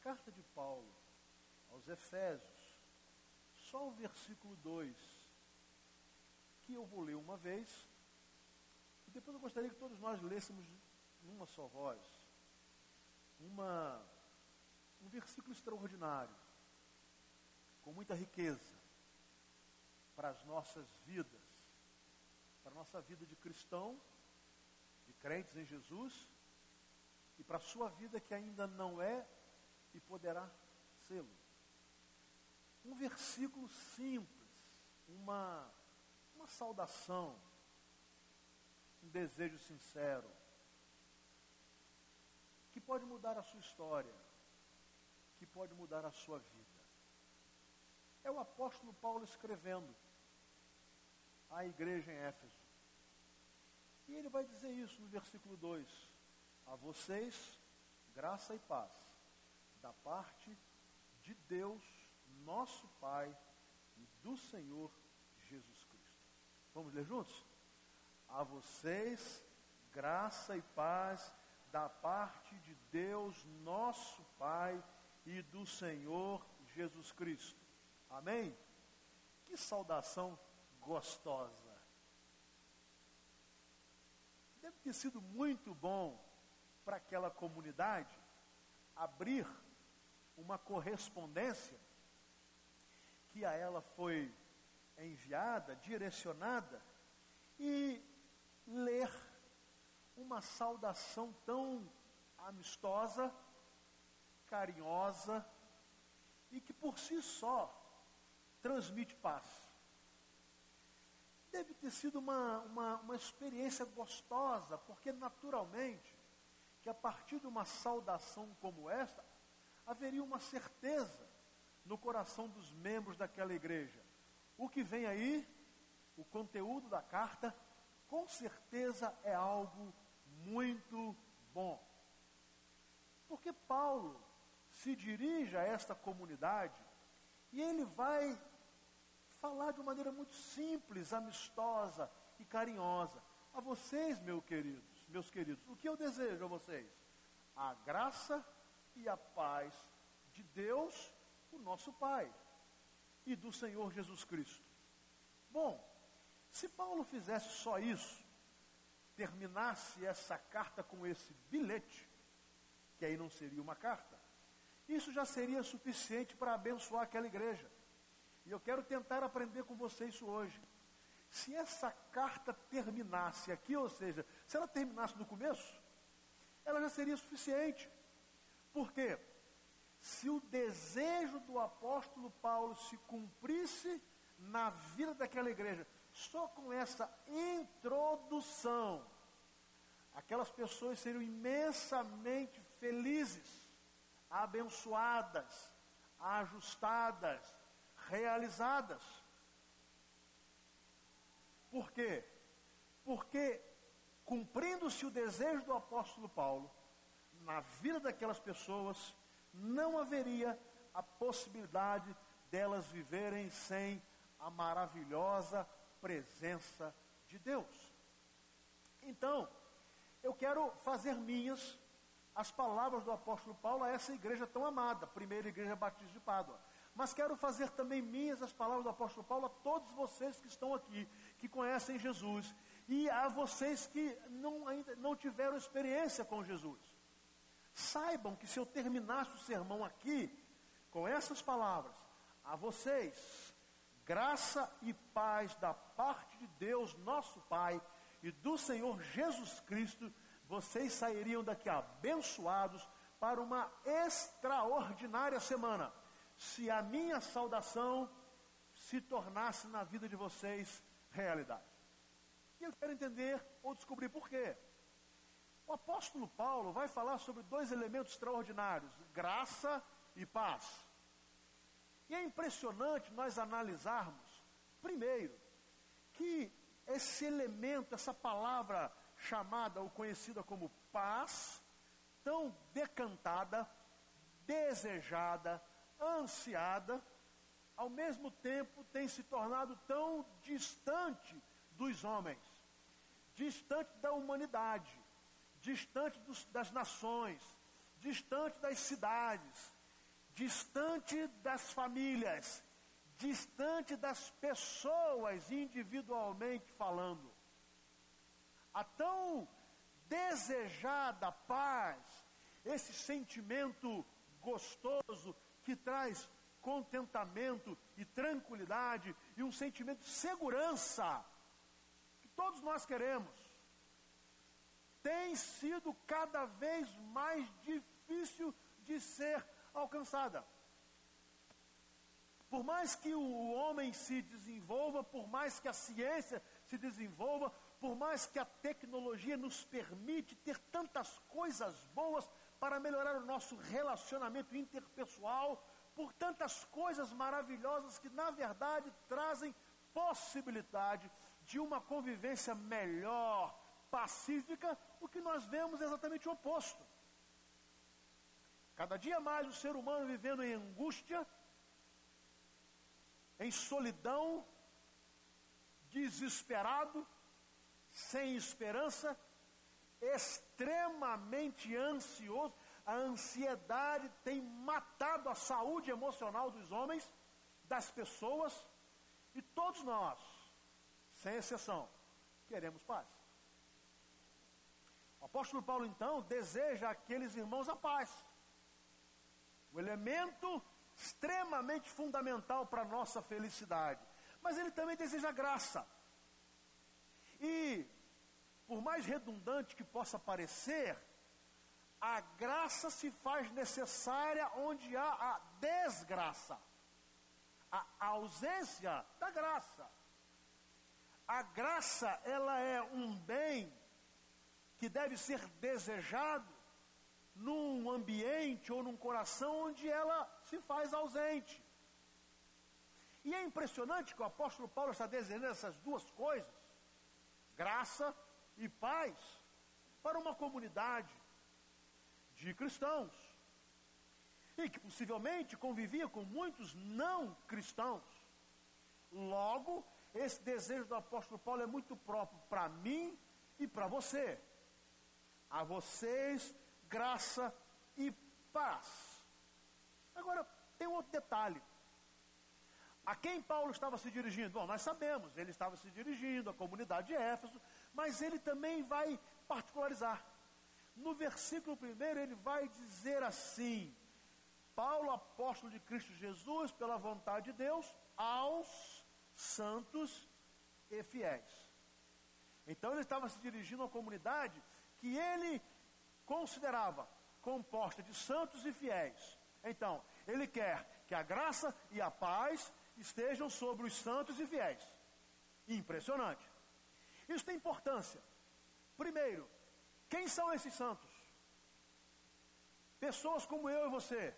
carta de Paulo aos Efésios, só o versículo 2, que eu vou ler uma vez, e depois eu gostaria que todos nós lêssemos numa só voz, uma, um versículo extraordinário, com muita riqueza para as nossas vidas, para a nossa vida de cristão, de crentes em Jesus, e para a sua vida que ainda não é e poderá sê-lo. Um versículo simples, uma, uma saudação, um desejo sincero, que pode mudar a sua história, que pode mudar a sua vida. É o apóstolo Paulo escrevendo à igreja em Éfeso. E ele vai dizer isso no versículo 2: A vocês, graça e paz, da parte de Deus, nosso Pai e do Senhor Jesus Cristo. Vamos ler juntos? A vocês, graça e paz da parte de Deus, nosso Pai e do Senhor Jesus Cristo. Amém? Que saudação gostosa. Deve ter sido muito bom para aquela comunidade abrir uma correspondência que a ela foi enviada, direcionada, e ler uma saudação tão amistosa, carinhosa, e que por si só transmite paz. Deve ter sido uma, uma, uma experiência gostosa, porque naturalmente que a partir de uma saudação como esta, haveria uma certeza no coração dos membros daquela igreja. O que vem aí, o conteúdo da carta, com certeza é algo muito bom. Porque Paulo se dirige a esta comunidade e ele vai falar de uma maneira muito simples, amistosa e carinhosa. A vocês, meus queridos, meus queridos, o que eu desejo a vocês? A graça e a paz de Deus, o nosso Pai, e do Senhor Jesus Cristo. Bom, se Paulo fizesse só isso, terminasse essa carta com esse bilhete, que aí não seria uma carta, isso já seria suficiente para abençoar aquela igreja. E eu quero tentar aprender com você isso hoje. Se essa carta terminasse aqui, ou seja, se ela terminasse no começo, ela já seria suficiente. Por quê? Se o desejo do apóstolo Paulo se cumprisse na vida daquela igreja, só com essa introdução, aquelas pessoas seriam imensamente felizes, abençoadas, ajustadas, realizadas. Por quê? Porque, cumprindo-se o desejo do apóstolo Paulo, na vida daquelas pessoas, não haveria a possibilidade delas viverem sem a maravilhosa presença de Deus. Então, eu quero fazer minhas as palavras do apóstolo Paulo a essa igreja tão amada, primeira igreja batista de Pádua. Mas quero fazer também minhas as palavras do apóstolo Paulo a todos vocês que estão aqui, que conhecem Jesus, e a vocês que não, ainda não tiveram experiência com Jesus. Saibam que se eu terminasse o sermão aqui, com essas palavras, a vocês, graça e paz da parte de Deus, nosso Pai, e do Senhor Jesus Cristo, vocês sairiam daqui abençoados para uma extraordinária semana. Se a minha saudação se tornasse na vida de vocês realidade. E eu quero entender ou descobrir por quê. O apóstolo Paulo vai falar sobre dois elementos extraordinários: graça e paz. E é impressionante nós analisarmos, primeiro, que esse elemento, essa palavra chamada ou conhecida como paz, tão decantada, desejada, ansiada, ao mesmo tempo tem se tornado tão distante dos homens, distante da humanidade distante dos, das nações, distante das cidades, distante das famílias, distante das pessoas individualmente falando. A tão desejada paz, esse sentimento gostoso que traz contentamento e tranquilidade e um sentimento de segurança que todos nós queremos, tem sido cada vez mais difícil de ser alcançada. Por mais que o homem se desenvolva, por mais que a ciência se desenvolva, por mais que a tecnologia nos permite ter tantas coisas boas para melhorar o nosso relacionamento interpessoal, por tantas coisas maravilhosas que, na verdade, trazem possibilidade de uma convivência melhor, pacífica, o que nós vemos é exatamente o oposto. Cada dia mais o ser humano vivendo em angústia, em solidão, desesperado, sem esperança, extremamente ansioso. A ansiedade tem matado a saúde emocional dos homens, das pessoas, e todos nós, sem exceção, queremos paz. O apóstolo Paulo, então, deseja àqueles irmãos a paz. O elemento extremamente fundamental para a nossa felicidade. Mas ele também deseja graça. E, por mais redundante que possa parecer, a graça se faz necessária onde há a desgraça, a ausência da graça. A graça, ela é um bem que deve ser desejado num ambiente ou num coração onde ela se faz ausente. E é impressionante que o apóstolo Paulo está desenhando essas duas coisas, graça e paz, para uma comunidade de cristãos. E que possivelmente convivia com muitos não cristãos. Logo, esse desejo do apóstolo Paulo é muito próprio para mim e para você. A vocês graça e paz. Agora, tem outro detalhe. A quem Paulo estava se dirigindo? Bom, nós sabemos, ele estava se dirigindo à comunidade de Éfeso, mas ele também vai particularizar. No versículo primeiro, ele vai dizer assim: Paulo, apóstolo de Cristo Jesus, pela vontade de Deus, aos santos e fiéis. Então ele estava se dirigindo à comunidade que ele considerava composta de santos e fiéis. Então, ele quer que a graça e a paz estejam sobre os santos e fiéis. Impressionante. Isso tem importância. Primeiro, quem são esses santos? Pessoas como eu e você,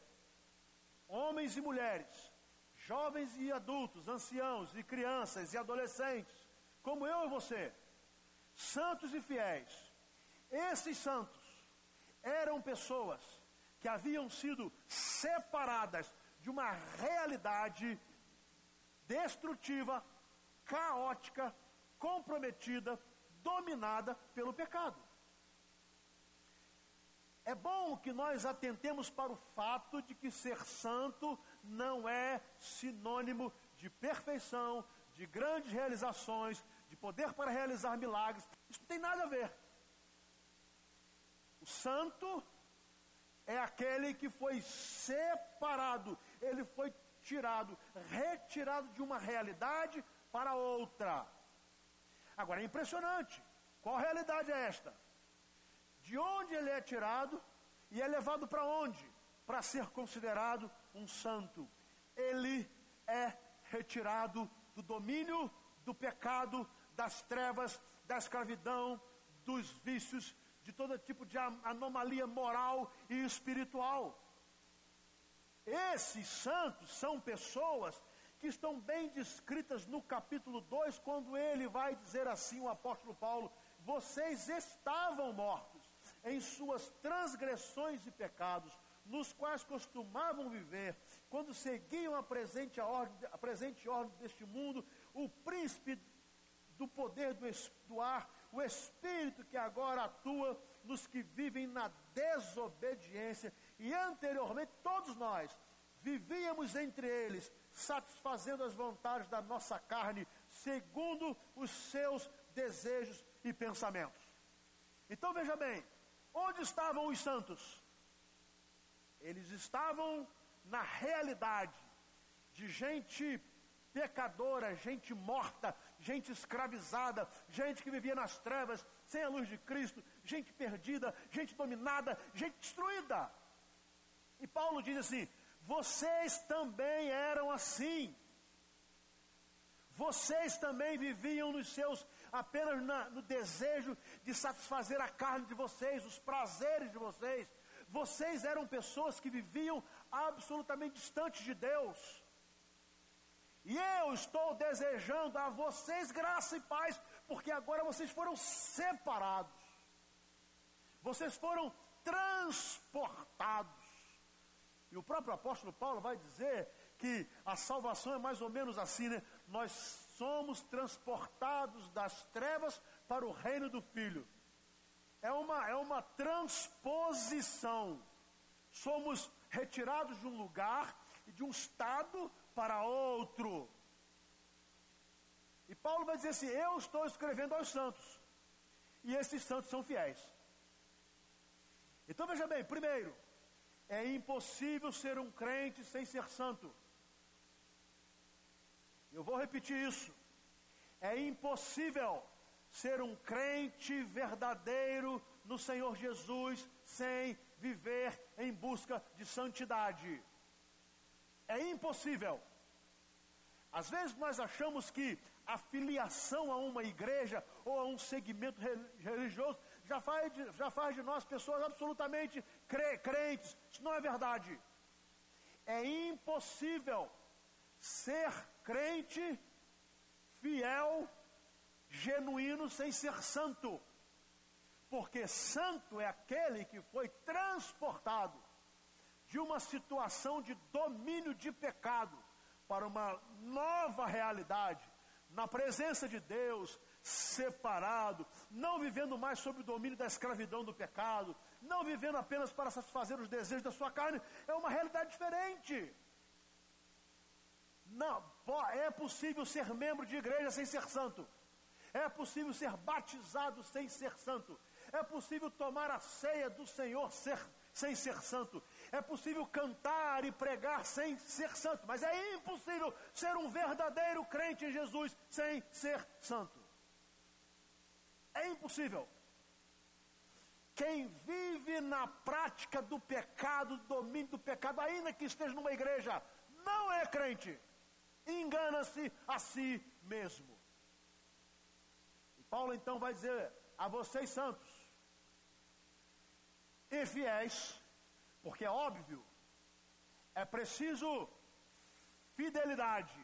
homens e mulheres, jovens e adultos, anciãos e crianças e adolescentes, como eu e você, santos e fiéis. Esses santos eram pessoas que haviam sido separadas de uma realidade destrutiva, caótica, comprometida, dominada pelo pecado. É bom que nós atentemos para o fato de que ser santo não é sinônimo de perfeição, de grandes realizações, de poder para realizar milagres. Isso não tem nada a ver santo é aquele que foi separado, ele foi tirado, retirado de uma realidade para outra. Agora é impressionante. Qual realidade é esta? De onde ele é tirado e é levado para onde? Para ser considerado um santo. Ele é retirado do domínio do pecado, das trevas, da escravidão, dos vícios, de todo tipo de anomalia moral e espiritual. Esses santos são pessoas que estão bem descritas no capítulo 2, quando ele vai dizer assim, o apóstolo Paulo: Vocês estavam mortos em suas transgressões e pecados, nos quais costumavam viver, quando seguiam a presente, ordem, a presente ordem deste mundo, o príncipe do poder do, do ar, o Espírito que agora atua nos que vivem na desobediência, e anteriormente todos nós vivíamos entre eles, satisfazendo as vontades da nossa carne, segundo os seus desejos e pensamentos. Então veja bem, onde estavam os santos? Eles estavam na realidade de gente pecadora, gente morta, gente escravizada, gente que vivia nas trevas, sem a luz de Cristo, gente perdida, gente dominada, gente destruída. E Paulo diz assim: vocês também eram assim. Vocês também viviam nos seus apenas na, no desejo de satisfazer a carne de vocês, os prazeres de vocês. Vocês eram pessoas que viviam absolutamente distantes de Deus. E eu estou desejando a vocês graça e paz, porque agora vocês foram separados. Vocês foram transportados. E o próprio apóstolo Paulo vai dizer que a salvação é mais ou menos assim, né? Nós somos transportados das trevas para o reino do Filho. É uma, é uma transposição. Somos retirados de um lugar de um estado para outro. E Paulo vai dizer assim: Eu estou escrevendo aos santos. E esses santos são fiéis. Então veja bem, primeiro, é impossível ser um crente sem ser santo. Eu vou repetir isso. É impossível ser um crente verdadeiro no Senhor Jesus sem viver em busca de santidade. É impossível. Às vezes nós achamos que a filiação a uma igreja ou a um segmento religioso já faz de, já faz de nós pessoas absolutamente crentes. Isso não é verdade. É impossível ser crente, fiel, genuíno, sem ser santo. Porque santo é aquele que foi transportado de uma situação de domínio de pecado para uma nova realidade, na presença de Deus, separado, não vivendo mais sob o domínio da escravidão do pecado, não vivendo apenas para satisfazer os desejos da sua carne, é uma realidade diferente. Não, é possível ser membro de igreja sem ser santo. É possível ser batizado sem ser santo. É possível tomar a ceia do Senhor ser, sem ser santo. É possível cantar e pregar sem ser santo. Mas é impossível ser um verdadeiro crente em Jesus sem ser santo. É impossível. Quem vive na prática do pecado, do domínio do pecado, ainda que esteja numa igreja, não é crente. Engana-se a si mesmo. E Paulo então vai dizer a vocês santos e fiéis, porque é óbvio, é preciso fidelidade,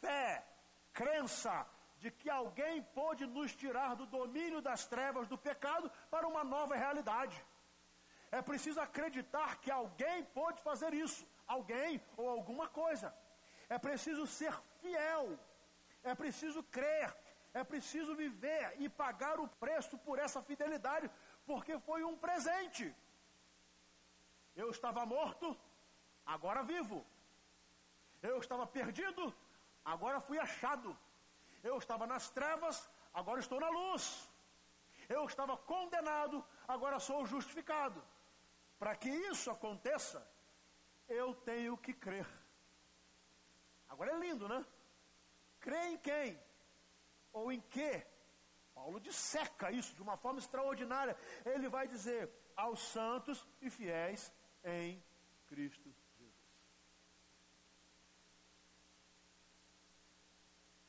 fé, crença de que alguém pode nos tirar do domínio das trevas do pecado para uma nova realidade. É preciso acreditar que alguém pode fazer isso, alguém ou alguma coisa. É preciso ser fiel, é preciso crer, é preciso viver e pagar o preço por essa fidelidade, porque foi um presente. Eu estava morto, agora vivo. Eu estava perdido, agora fui achado. Eu estava nas trevas, agora estou na luz. Eu estava condenado, agora sou justificado. Para que isso aconteça, eu tenho que crer. Agora é lindo, né? Crer em quem? Ou em que? Paulo disseca isso de uma forma extraordinária. Ele vai dizer aos santos e fiéis em Cristo Jesus.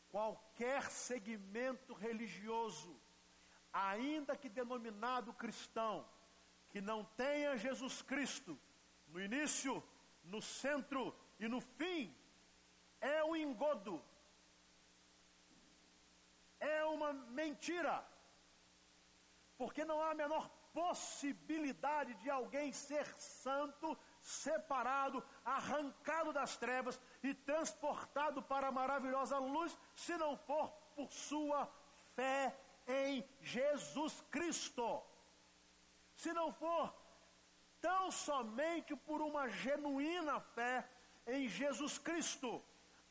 Qualquer segmento religioso, ainda que denominado cristão, que não tenha Jesus Cristo no início, no centro e no fim, é um engodo, é uma mentira, porque não há a menor possibilidade de alguém ser santo, separado, arrancado das trevas e transportado para a maravilhosa luz, se não for por sua fé em Jesus Cristo. Se não for tão somente por uma genuína fé em Jesus Cristo,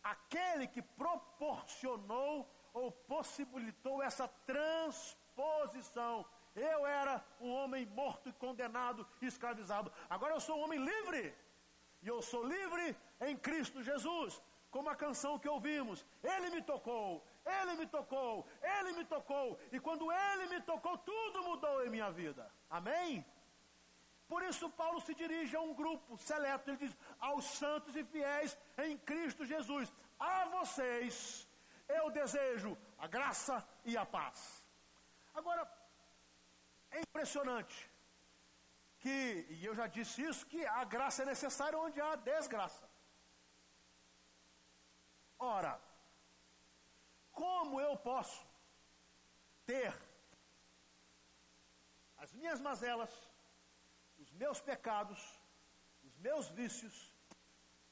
aquele que proporcionou ou possibilitou essa transposição. Eu era um homem morto e condenado escravizado. Agora eu sou um homem livre. E eu sou livre em Cristo Jesus. Como a canção que ouvimos. Ele me tocou, ele me tocou, ele me tocou. E quando ele me tocou, tudo mudou em minha vida. Amém? Por isso, Paulo se dirige a um grupo seleto. Ele diz: aos santos e fiéis em Cristo Jesus. A vocês eu desejo a graça e a paz. Agora, é impressionante que, e eu já disse isso, que a graça é necessária onde há desgraça. Ora, como eu posso ter as minhas mazelas, os meus pecados, os meus vícios,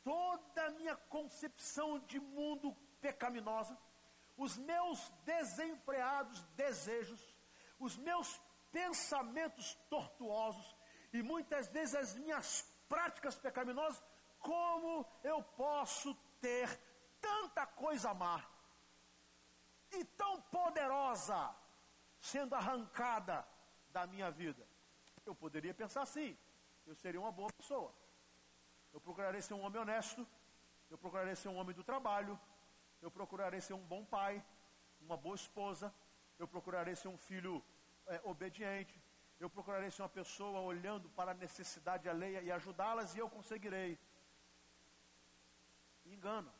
toda a minha concepção de mundo pecaminosa, os meus desenfreados desejos, os meus pensamentos tortuosos e muitas vezes as minhas práticas pecaminosas, como eu posso ter tanta coisa má e tão poderosa sendo arrancada da minha vida? Eu poderia pensar assim: eu seria uma boa pessoa. Eu procurarei ser um homem honesto, eu procurarei ser um homem do trabalho, eu procurarei ser um bom pai, uma boa esposa, eu procurarei ser um filho é, obediente, eu procurarei ser uma pessoa olhando para a necessidade alheia e ajudá-las e eu conseguirei. Engano.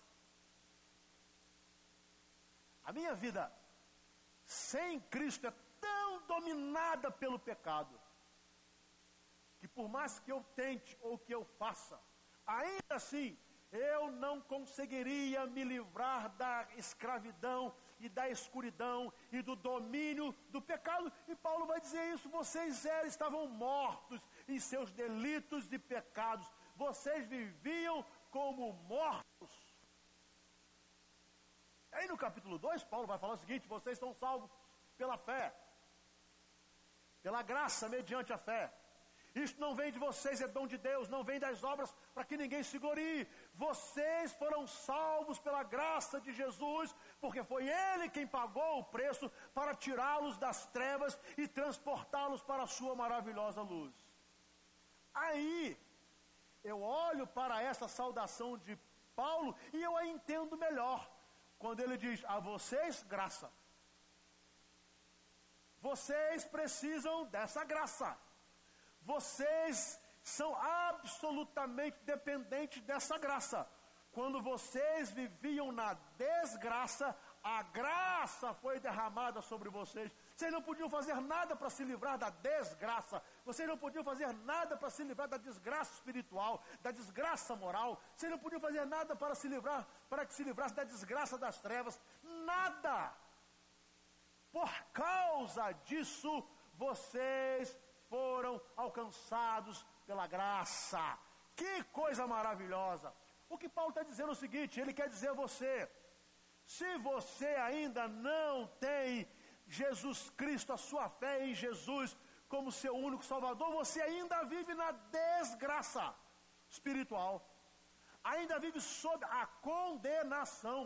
A minha vida sem Cristo é tão dominada pelo pecado que por mais que eu tente ou que eu faça, ainda assim eu não conseguiria me livrar da escravidão e da escuridão e do domínio do pecado. E Paulo vai dizer isso: vocês eram, estavam mortos em seus delitos e pecados, vocês viviam como mortos. Aí no capítulo 2, Paulo vai falar o seguinte: vocês são salvos pela fé, pela graça mediante a fé. Isto não vem de vocês, é dom de Deus, não vem das obras para que ninguém se glorie. Vocês foram salvos pela graça de Jesus, porque foi Ele quem pagou o preço para tirá-los das trevas e transportá-los para a Sua maravilhosa luz. Aí, eu olho para essa saudação de Paulo e eu a entendo melhor. Quando ele diz: A vocês, graça. Vocês precisam dessa graça. Vocês são absolutamente dependentes dessa graça. Quando vocês viviam na desgraça, a graça foi derramada sobre vocês. Vocês não podiam fazer nada para se livrar da desgraça. Vocês não podiam fazer nada para se livrar da desgraça espiritual, da desgraça moral. Vocês não podiam fazer nada para se livrar, para que se livrasse da desgraça das trevas. Nada. Por causa disso, vocês foram alcançados pela graça. Que coisa maravilhosa! O que Paulo está dizendo é o seguinte: ele quer dizer a você, se você ainda não tem Jesus Cristo, a sua fé em Jesus como seu único Salvador, você ainda vive na desgraça espiritual, ainda vive sob a condenação,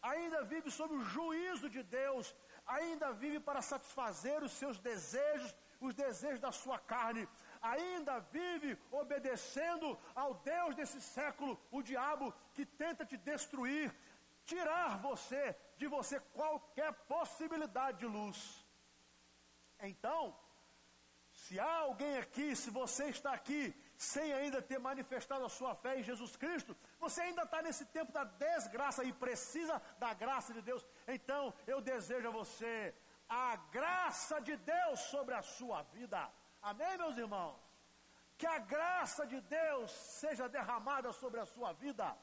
ainda vive sob o juízo de Deus, ainda vive para satisfazer os seus desejos os desejos da sua carne, ainda vive obedecendo ao Deus desse século, o diabo que tenta te destruir, tirar você de você qualquer possibilidade de luz. Então, se há alguém aqui, se você está aqui sem ainda ter manifestado a sua fé em Jesus Cristo, você ainda está nesse tempo da desgraça e precisa da graça de Deus. Então, eu desejo a você a graça de Deus sobre a sua vida. Amém, meus irmãos? Que a graça de Deus seja derramada sobre a sua vida,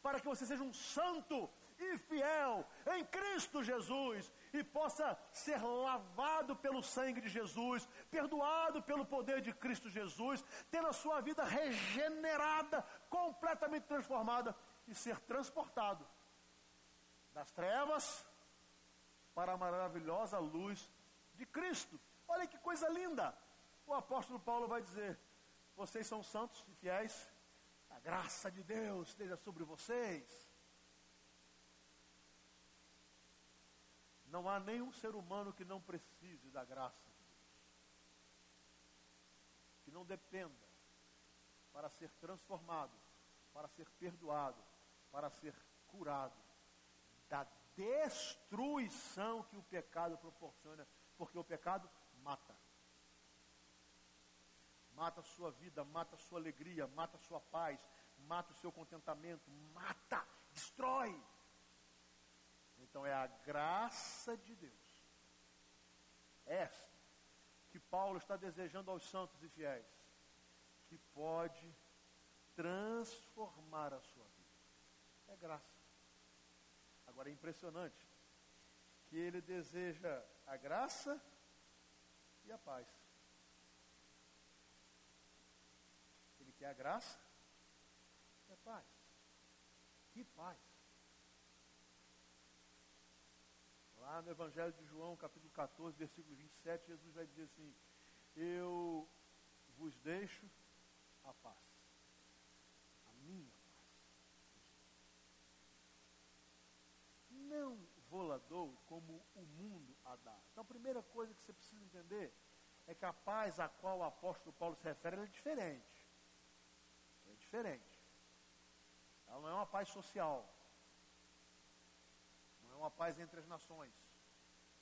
para que você seja um santo e fiel em Cristo Jesus e possa ser lavado pelo sangue de Jesus, perdoado pelo poder de Cristo Jesus, ter a sua vida regenerada, completamente transformada e ser transportado das trevas para a maravilhosa luz de Cristo. Olha que coisa linda! O apóstolo Paulo vai dizer: vocês são santos e fiéis, a graça de Deus esteja sobre vocês. Não há nenhum ser humano que não precise da graça de Deus. Que não dependa para ser transformado, para ser perdoado, para ser curado da destruição que o pecado proporciona, porque o pecado mata. Mata a sua vida, mata a sua alegria, mata a sua paz, mata o seu contentamento, mata, destrói. Então é a graça de Deus, esta, que Paulo está desejando aos santos e fiéis, que pode transformar a sua vida. É graça. Agora é impressionante que ele deseja a graça e a paz. Ele quer a graça e a paz. Que paz. Lá no Evangelho de João, capítulo 14, versículo 27, Jesus vai dizer assim: Eu vos deixo a paz. A minha paz. Não vou lá dou como o mundo a dá. Então a primeira coisa que você precisa entender é que a paz a qual o apóstolo Paulo se refere é diferente. É diferente. Ela não é uma paz social. Não é uma paz entre as nações,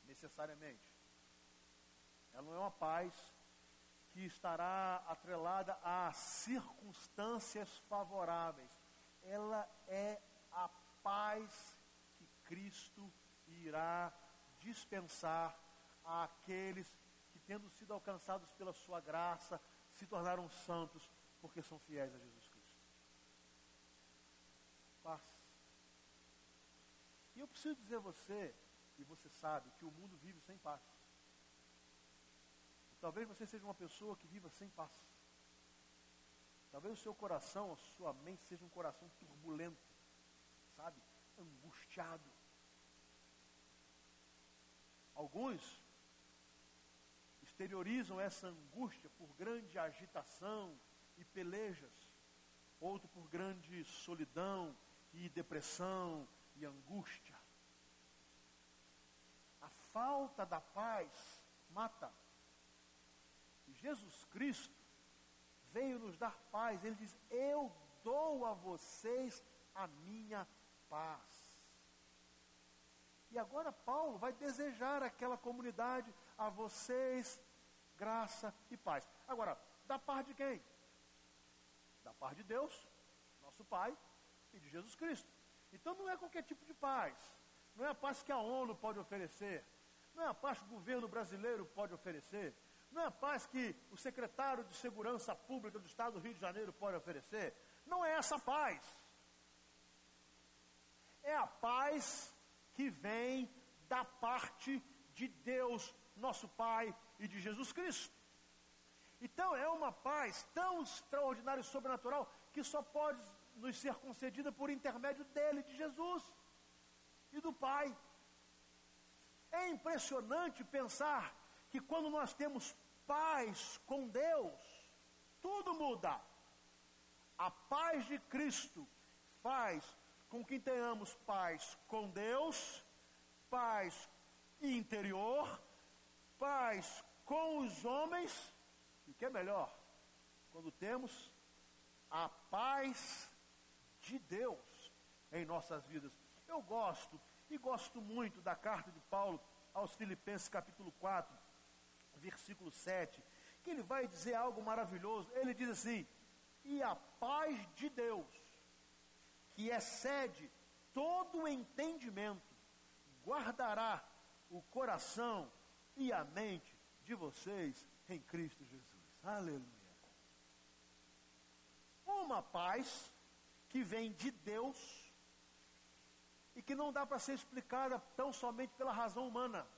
necessariamente. Ela não é uma paz que estará atrelada a circunstâncias favoráveis. Ela é a paz Cristo irá dispensar àqueles que, tendo sido alcançados pela sua graça, se tornaram santos porque são fiéis a Jesus Cristo. Paz. E eu preciso dizer a você, e você sabe, que o mundo vive sem paz. Talvez você seja uma pessoa que viva sem paz. Talvez o seu coração, a sua mente seja um coração turbulento, sabe? Angustiado. Alguns exteriorizam essa angústia por grande agitação e pelejas, outro por grande solidão e depressão e angústia. A falta da paz mata. Jesus Cristo veio nos dar paz. Ele diz: Eu dou a vocês a minha paz. E agora Paulo vai desejar aquela comunidade a vocês graça e paz. Agora, da parte de quem? Da parte de Deus, nosso Pai, e de Jesus Cristo. Então não é qualquer tipo de paz. Não é a paz que a ONU pode oferecer. Não é a paz que o governo brasileiro pode oferecer. Não é a paz que o secretário de Segurança Pública do Estado do Rio de Janeiro pode oferecer. Não é essa paz. É a paz que vem da parte de Deus, nosso Pai, e de Jesus Cristo. Então é uma paz tão extraordinária e sobrenatural que só pode nos ser concedida por intermédio dele, de Jesus e do Pai. É impressionante pensar que quando nós temos paz com Deus, tudo muda. A paz de Cristo faz com que tenhamos paz com Deus, paz interior, paz com os homens, e que é melhor, quando temos a paz de Deus em nossas vidas. Eu gosto, e gosto muito da carta de Paulo aos Filipenses, capítulo 4, versículo 7, que ele vai dizer algo maravilhoso. Ele diz assim: E a paz de Deus, que excede todo o entendimento, guardará o coração e a mente de vocês em Cristo Jesus. Aleluia. Uma paz que vem de Deus e que não dá para ser explicada tão somente pela razão humana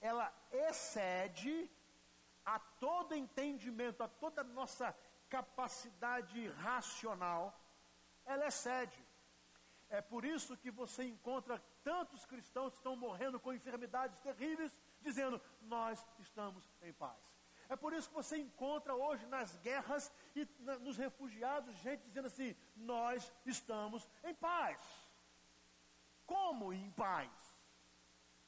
ela excede a todo entendimento, a toda nossa capacidade racional, ela excede. É por isso que você encontra tantos cristãos que estão morrendo com enfermidades terríveis, dizendo: Nós estamos em paz. É por isso que você encontra hoje nas guerras e na, nos refugiados, gente dizendo assim: nós estamos em paz. Como em paz?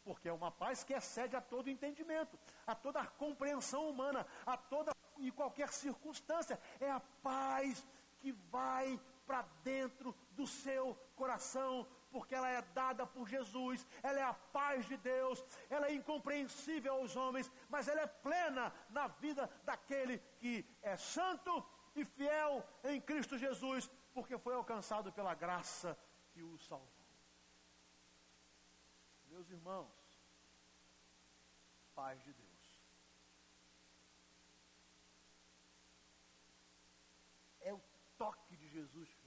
Porque é uma paz que excede a todo entendimento, a toda compreensão humana, a toda e qualquer circunstância. É a paz que vai para dentro do seu coração, porque ela é dada por Jesus, ela é a paz de Deus, ela é incompreensível aos homens, mas ela é plena na vida daquele que é santo e fiel em Cristo Jesus, porque foi alcançado pela graça que o salvou. Meus irmãos, paz de Deus. É o toque de Jesus.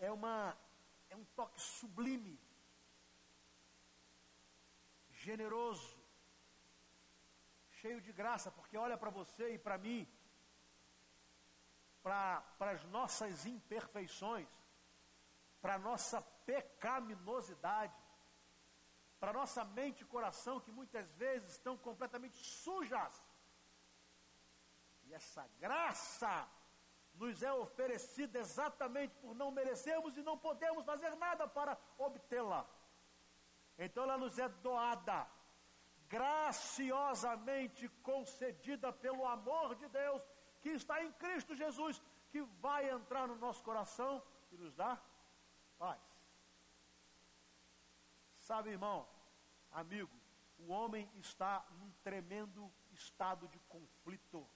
É uma é um toque sublime, generoso, cheio de graça, porque olha para você e para mim, para as nossas imperfeições, para a nossa pecaminosidade, para nossa mente e coração que muitas vezes estão completamente sujas. E essa graça nos é oferecida exatamente por não merecermos e não podemos fazer nada para obtê-la. Então ela nos é doada, graciosamente concedida pelo amor de Deus que está em Cristo Jesus, que vai entrar no nosso coração e nos dar paz. Sabe, irmão, amigo, o homem está num tremendo estado de conflito.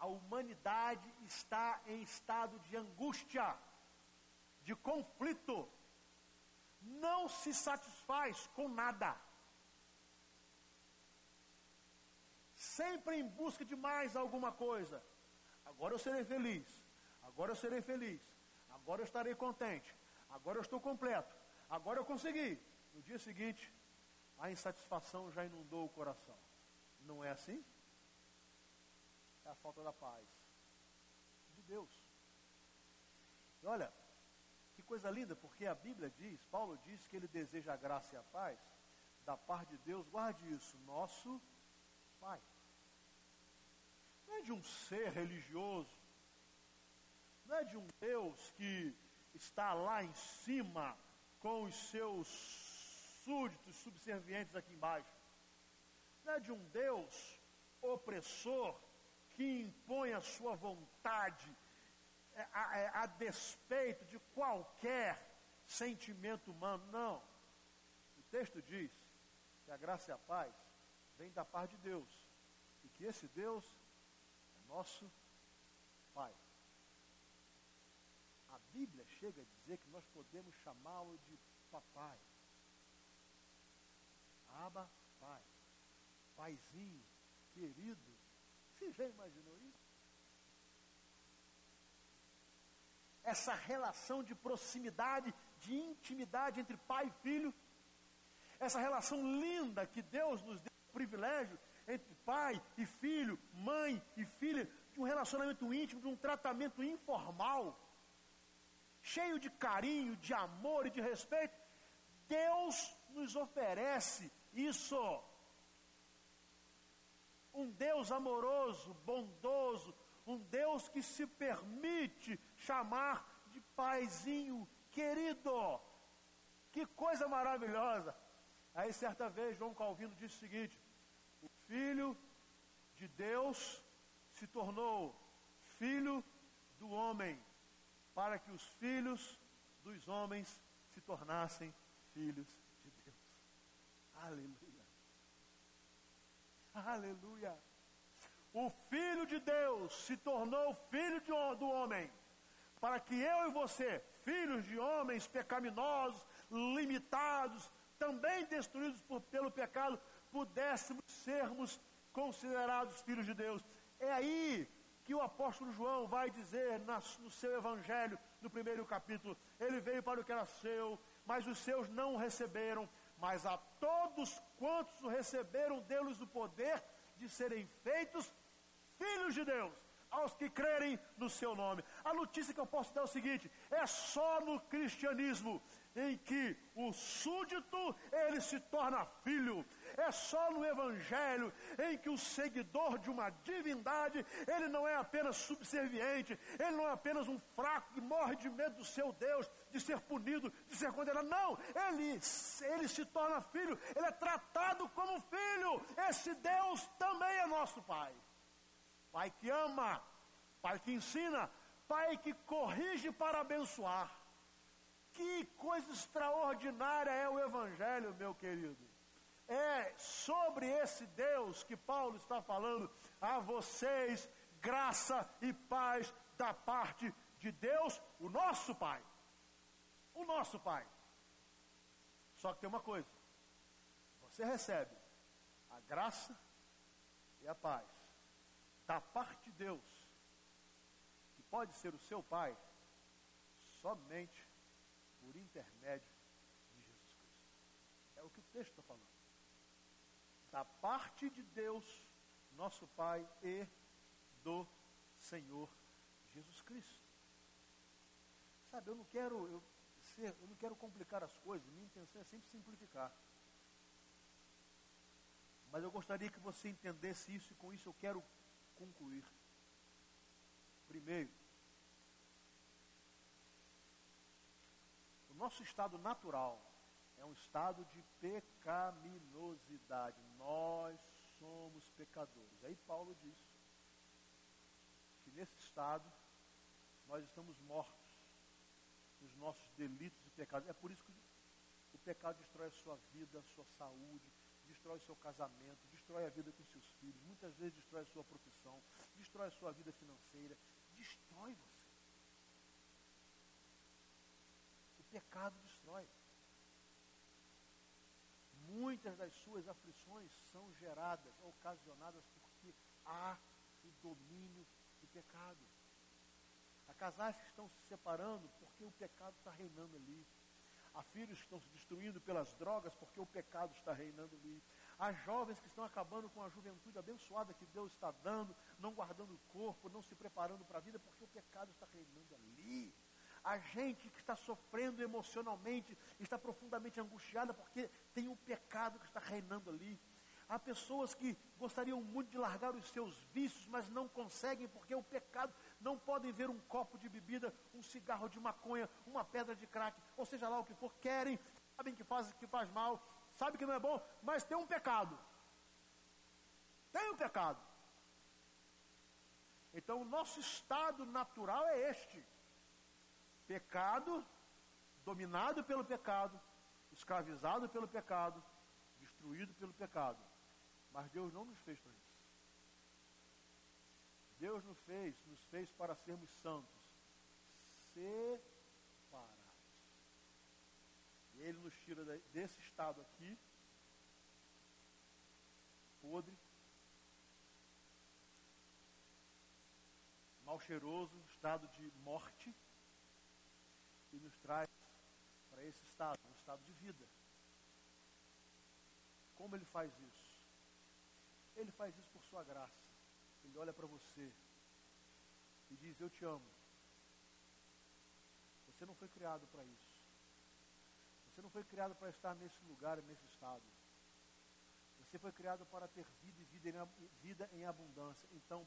A humanidade está em estado de angústia, de conflito. Não se satisfaz com nada. Sempre em busca de mais alguma coisa. Agora eu serei feliz. Agora eu serei feliz. Agora eu estarei contente. Agora eu estou completo. Agora eu consegui. No dia seguinte, a insatisfação já inundou o coração. Não é assim? É a falta da paz de Deus. E olha, que coisa linda, porque a Bíblia diz, Paulo diz que ele deseja a graça e a paz da parte de Deus, guarde isso, nosso Pai. Não é de um ser religioso, não é de um Deus que está lá em cima com os seus súditos subservientes aqui embaixo. Não é de um Deus opressor que impõe a sua vontade a, é, a, é, a despeito de qualquer sentimento humano. Não. O texto diz que a graça e a paz vem da parte de Deus. E que esse Deus é nosso Pai. Bíblia chega a dizer que nós podemos chamá-lo de papai. Aba, pai. Paizinho, querido. Você já imaginou isso? Essa relação de proximidade, de intimidade entre pai e filho. Essa relação linda que Deus nos deu o privilégio entre pai e filho, mãe e filha, de um relacionamento íntimo, de um tratamento informal cheio de carinho, de amor e de respeito, Deus nos oferece isso. Um Deus amoroso, bondoso, um Deus que se permite chamar de paizinho querido. Que coisa maravilhosa. Aí certa vez João Calvino disse o seguinte: o filho de Deus se tornou filho do homem para que os filhos dos homens se tornassem filhos de Deus. Aleluia. Aleluia. O Filho de Deus se tornou filho de, do homem, para que eu e você, filhos de homens pecaminosos, limitados, também destruídos por, pelo pecado, pudéssemos sermos considerados filhos de Deus. É aí que o apóstolo João vai dizer no seu evangelho, no primeiro capítulo. Ele veio para o que era seu, mas os seus não o receberam. Mas a todos quantos receberam, deu-lhes o poder de serem feitos filhos de Deus. aos que crerem no seu nome. A notícia que eu posso dar é o seguinte: é só no cristianismo em que o súdito ele se torna filho. É só no evangelho em que o seguidor de uma divindade, ele não é apenas subserviente, ele não é apenas um fraco que morre de medo do seu Deus, de ser punido, de ser condenado. Não, ele, ele se torna filho, ele é tratado como filho. Esse Deus também é nosso Pai. Pai que ama, Pai que ensina, Pai que corrige para abençoar. Que coisa extraordinária é o Evangelho, meu querido. É sobre esse Deus que Paulo está falando a vocês, graça e paz da parte de Deus, o nosso Pai. O nosso Pai. Só que tem uma coisa: você recebe a graça e a paz da parte de Deus, que pode ser o seu Pai, somente por intermédio de Jesus Cristo. É o que o texto está falando. Da parte de Deus, nosso Pai, e do Senhor Jesus Cristo. Sabe, eu não quero, eu, ser, eu não quero complicar as coisas, minha intenção é sempre simplificar. Mas eu gostaria que você entendesse isso e com isso eu quero concluir. Primeiro, nosso estado natural é um estado de pecaminosidade. Nós somos pecadores. Aí Paulo diz que nesse estado nós estamos mortos nos nossos delitos e pecados. É por isso que o pecado destrói a sua vida, a sua saúde, destrói o seu casamento, destrói a vida com seus filhos, muitas vezes destrói a sua profissão, destrói a sua vida financeira, destrói você. O pecado destrói. Muitas das suas aflições são geradas, ocasionadas porque há o domínio do pecado. Há casais que estão se separando porque o pecado está reinando ali. Há filhos que estão se destruindo pelas drogas porque o pecado está reinando ali. Há jovens que estão acabando com a juventude abençoada que Deus está dando, não guardando o corpo, não se preparando para a vida porque o pecado está reinando ali. Há gente que está sofrendo emocionalmente, está profundamente angustiada porque tem um pecado que está reinando ali. Há pessoas que gostariam muito de largar os seus vícios, mas não conseguem porque o pecado não podem ver um copo de bebida, um cigarro de maconha, uma pedra de crack, ou seja lá o que for, querem, sabem que faz que faz mal, sabe que não é bom, mas tem um pecado. Tem um pecado. Então o nosso estado natural é este: pecado, dominado pelo pecado, escravizado pelo pecado, destruído pelo pecado. Mas Deus não nos fez para isso. Deus nos fez, nos fez para sermos santos, separados. E Ele nos tira desse estado aqui, podre, mal cheiroso, estado de morte, e nos traz para esse estado, um estado de vida. Como Ele faz isso? Ele faz isso por sua graça. Ele olha para você e diz: Eu te amo. Você não foi criado para isso. Você não foi criado para estar nesse lugar, nesse estado. Você foi criado para ter vida e vida em, vida em abundância. Então,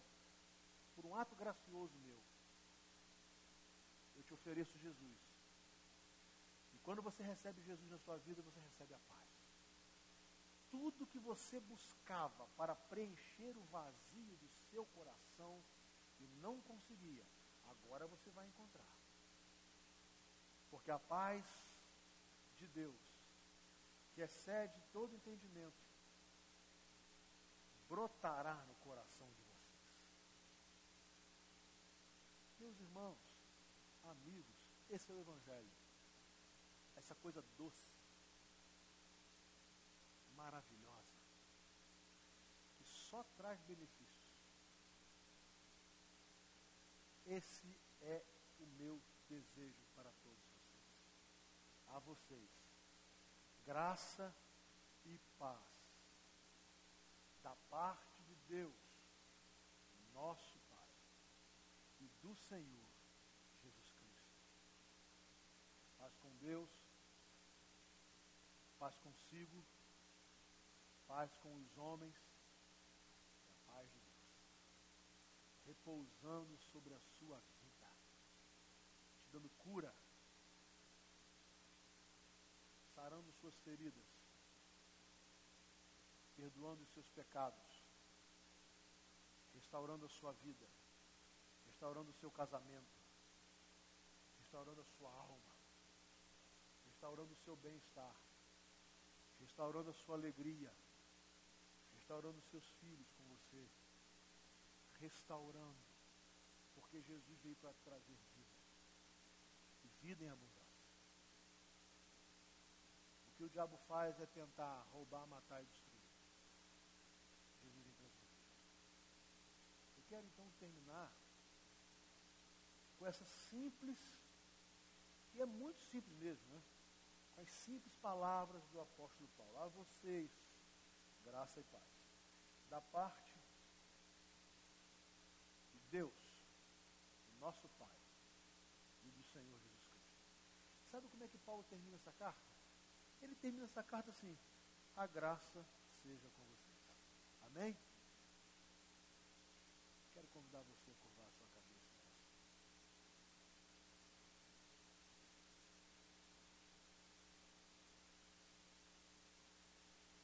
por um ato gracioso meu, eu te ofereço Jesus. Quando você recebe Jesus na sua vida, você recebe a paz tudo que você buscava para preencher o vazio do seu coração e não conseguia, agora você vai encontrar. Porque a paz de Deus, que excede todo entendimento, brotará no coração de vocês. Meus irmãos, amigos, esse é o Evangelho. Essa coisa doce maravilhosa, que só traz benefícios. Esse é o meu desejo para todos vocês. A vocês, graça e paz da parte de Deus, nosso Pai, do Senhor Jesus Cristo. Paz com Deus, paz consigo, paz com os homens a paz de Deus, repousando sobre a sua vida, te dando cura, sarando suas feridas, perdoando os seus pecados, restaurando a sua vida, restaurando o seu casamento, restaurando a sua alma, restaurando o seu bem-estar, restaurando a sua alegria, restaurando os seus filhos com você, restaurando, porque Jesus veio para trazer vida, e vida em abundância. O que o diabo faz é tentar roubar, matar e destruir. Jesus vem trazer vida. Eu quero então terminar com essa simples, e é muito simples mesmo, né? as simples palavras do apóstolo Paulo. A vocês, graça e paz. Da parte de Deus, do nosso Pai e do Senhor Jesus Cristo. Sabe como é que Paulo termina essa carta? Ele termina essa carta assim: A graça seja com vocês. Amém? Quero convidar você